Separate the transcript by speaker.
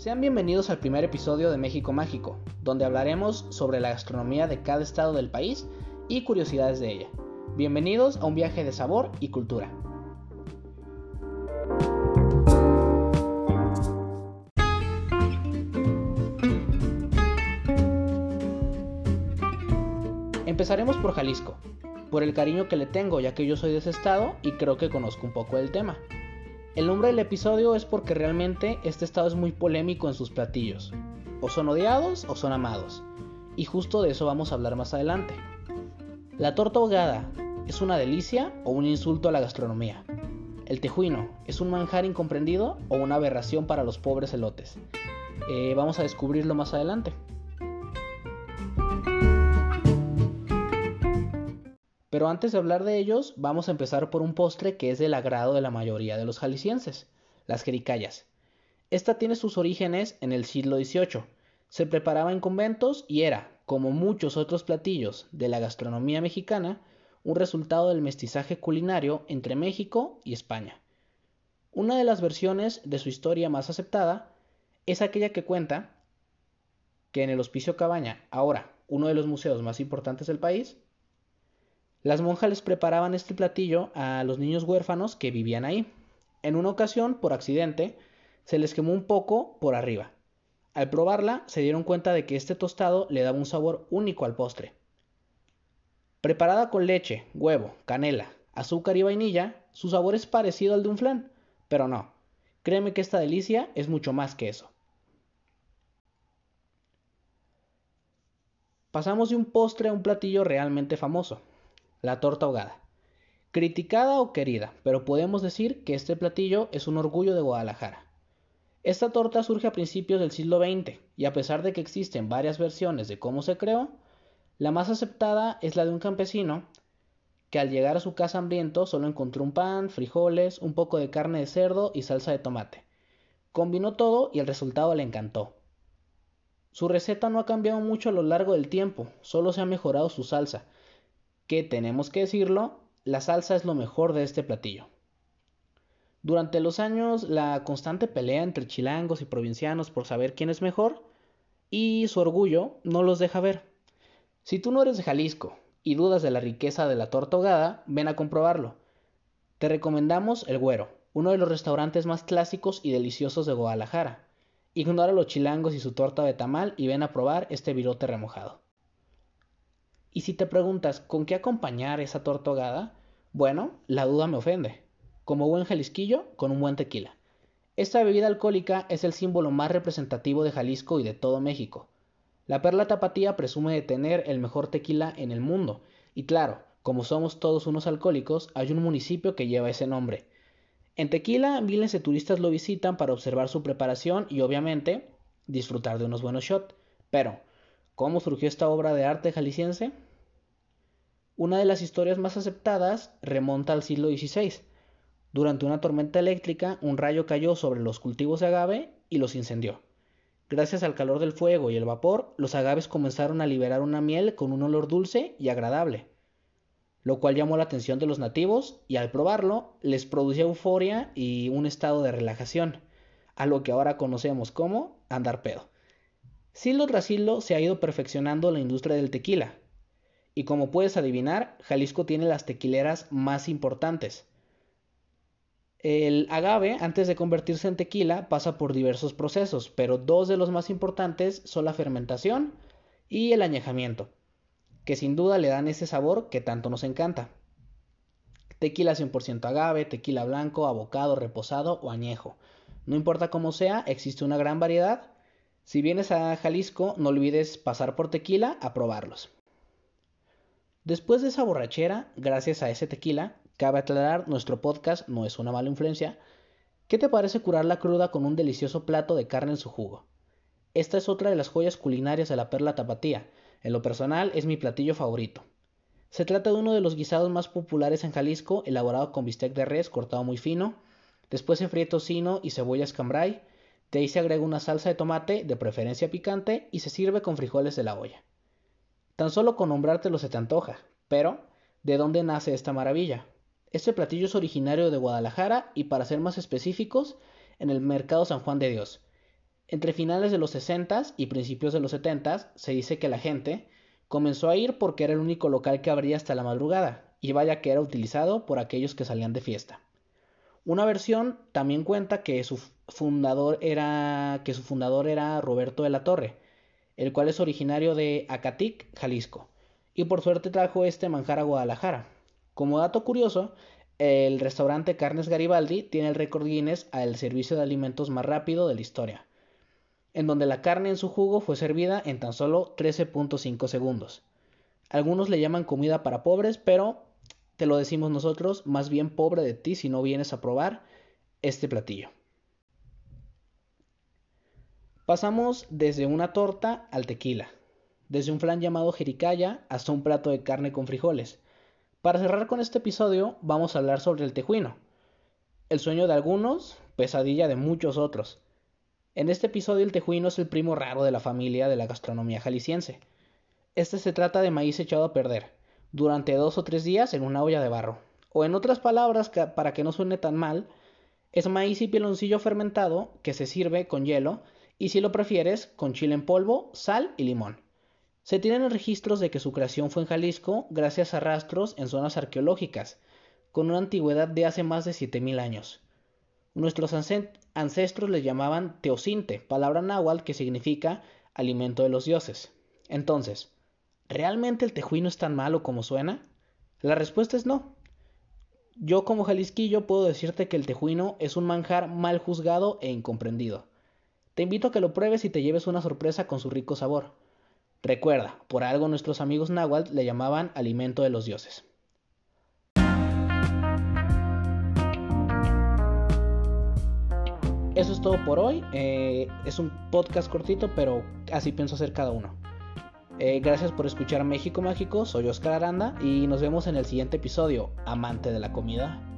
Speaker 1: Sean bienvenidos al primer episodio de México Mágico, donde hablaremos sobre la gastronomía de cada estado del país y curiosidades de ella. Bienvenidos a un viaje de sabor y cultura. Empezaremos por Jalisco, por el cariño que le tengo ya que yo soy de ese estado y creo que conozco un poco del tema. El nombre del episodio es porque realmente este estado es muy polémico en sus platillos. O son odiados o son amados. Y justo de eso vamos a hablar más adelante. La torta ahogada es una delicia o un insulto a la gastronomía. El tejuino es un manjar incomprendido o una aberración para los pobres elotes. Eh, vamos a descubrirlo más adelante. Pero antes de hablar de ellos, vamos a empezar por un postre que es del agrado de la mayoría de los jaliscienses, las jericayas. Esta tiene sus orígenes en el siglo XVIII. Se preparaba en conventos y era, como muchos otros platillos de la gastronomía mexicana, un resultado del mestizaje culinario entre México y España. Una de las versiones de su historia más aceptada es aquella que cuenta que en el Hospicio Cabaña, ahora uno de los museos más importantes del país, las monjas les preparaban este platillo a los niños huérfanos que vivían ahí. En una ocasión, por accidente, se les quemó un poco por arriba. Al probarla, se dieron cuenta de que este tostado le daba un sabor único al postre. Preparada con leche, huevo, canela, azúcar y vainilla, su sabor es parecido al de un flan, pero no. Créeme que esta delicia es mucho más que eso. Pasamos de un postre a un platillo realmente famoso, la torta ahogada. Criticada o querida, pero podemos decir que este platillo es un orgullo de Guadalajara. Esta torta surge a principios del siglo XX y a pesar de que existen varias versiones de cómo se creó, la más aceptada es la de un campesino que al llegar a su casa hambriento solo encontró un pan, frijoles, un poco de carne de cerdo y salsa de tomate. Combinó todo y el resultado le encantó. Su receta no ha cambiado mucho a lo largo del tiempo, solo se ha mejorado su salsa, que tenemos que decirlo, la salsa es lo mejor de este platillo. Durante los años, la constante pelea entre chilangos y provincianos por saber quién es mejor y su orgullo no los deja ver. Si tú no eres de Jalisco y dudas de la riqueza de la torta ahogada, ven a comprobarlo. Te recomendamos El Güero, uno de los restaurantes más clásicos y deliciosos de Guadalajara. Ignora los chilangos y su torta de tamal y ven a probar este virote remojado. Y si te preguntas con qué acompañar esa torta ahogada, bueno, la duda me ofende. Como buen jalisquillo, con un buen tequila. Esta bebida alcohólica es el símbolo más representativo de Jalisco y de todo México. La Perla Tapatía presume de tener el mejor tequila en el mundo, y claro, como somos todos unos alcohólicos, hay un municipio que lleva ese nombre. En Tequila, miles de turistas lo visitan para observar su preparación y obviamente disfrutar de unos buenos shots. Pero, ¿Cómo surgió esta obra de arte jalisciense? Una de las historias más aceptadas remonta al siglo XVI. Durante una tormenta eléctrica, un rayo cayó sobre los cultivos de agave y los incendió. Gracias al calor del fuego y el vapor, los agaves comenzaron a liberar una miel con un olor dulce y agradable, lo cual llamó la atención de los nativos y al probarlo les producía euforia y un estado de relajación, a lo que ahora conocemos como andar pedo. Silo tras silo se ha ido perfeccionando la industria del tequila. Y como puedes adivinar, Jalisco tiene las tequileras más importantes. El agave, antes de convertirse en tequila, pasa por diversos procesos, pero dos de los más importantes son la fermentación y el añejamiento, que sin duda le dan ese sabor que tanto nos encanta. Tequila 100% agave, tequila blanco, abocado, reposado o añejo. No importa cómo sea, existe una gran variedad si vienes a Jalisco, no olvides pasar por tequila a probarlos. Después de esa borrachera, gracias a ese tequila, cabe aclarar, nuestro podcast no es una mala influencia. ¿Qué te parece curar la cruda con un delicioso plato de carne en su jugo? Esta es otra de las joyas culinarias de la perla tapatía. En lo personal es mi platillo favorito. Se trata de uno de los guisados más populares en Jalisco, elaborado con bistec de res cortado muy fino, después se fríe tocino y cebolla escambray, de ahí se agrega una salsa de tomate, de preferencia picante, y se sirve con frijoles de la olla. Tan solo con nombrártelo se te antoja, pero ¿de dónde nace esta maravilla? Este platillo es originario de Guadalajara y para ser más específicos, en el mercado San Juan de Dios. Entre finales de los 60 y principios de los 70 se dice que la gente comenzó a ir porque era el único local que abría hasta la madrugada, y vaya que era utilizado por aquellos que salían de fiesta. Una versión también cuenta que su fundador era que su fundador era Roberto de la Torre, el cual es originario de Acatic, Jalisco, y por suerte trajo este manjar a Guadalajara. Como dato curioso, el restaurante Carnes Garibaldi tiene el récord Guinness al servicio de alimentos más rápido de la historia, en donde la carne en su jugo fue servida en tan solo 13.5 segundos. Algunos le llaman comida para pobres, pero te lo decimos nosotros, más bien pobre de ti si no vienes a probar este platillo. Pasamos desde una torta al tequila, desde un flan llamado jericaya hasta un plato de carne con frijoles. Para cerrar con este episodio vamos a hablar sobre el tejuino, el sueño de algunos, pesadilla de muchos otros. En este episodio el tejuino es el primo raro de la familia de la gastronomía jalisciense. Este se trata de maíz echado a perder, durante dos o tres días en una olla de barro. O en otras palabras, para que no suene tan mal, es maíz y piloncillo fermentado que se sirve con hielo y si lo prefieres, con chile en polvo, sal y limón. Se tienen registros de que su creación fue en Jalisco gracias a rastros en zonas arqueológicas, con una antigüedad de hace más de 7000 años. Nuestros ancestros le llamaban teocinte, palabra náhuatl que significa alimento de los dioses. Entonces, ¿realmente el tejuino es tan malo como suena? La respuesta es no. Yo como jalisquillo puedo decirte que el tejuino es un manjar mal juzgado e incomprendido. Te invito a que lo pruebes y te lleves una sorpresa con su rico sabor. Recuerda, por algo nuestros amigos náhuatl le llamaban alimento de los dioses. Eso es todo por hoy. Eh, es un podcast cortito, pero así pienso hacer cada uno. Eh, gracias por escuchar México Mágico, soy Oscar Aranda y nos vemos en el siguiente episodio, Amante de la Comida.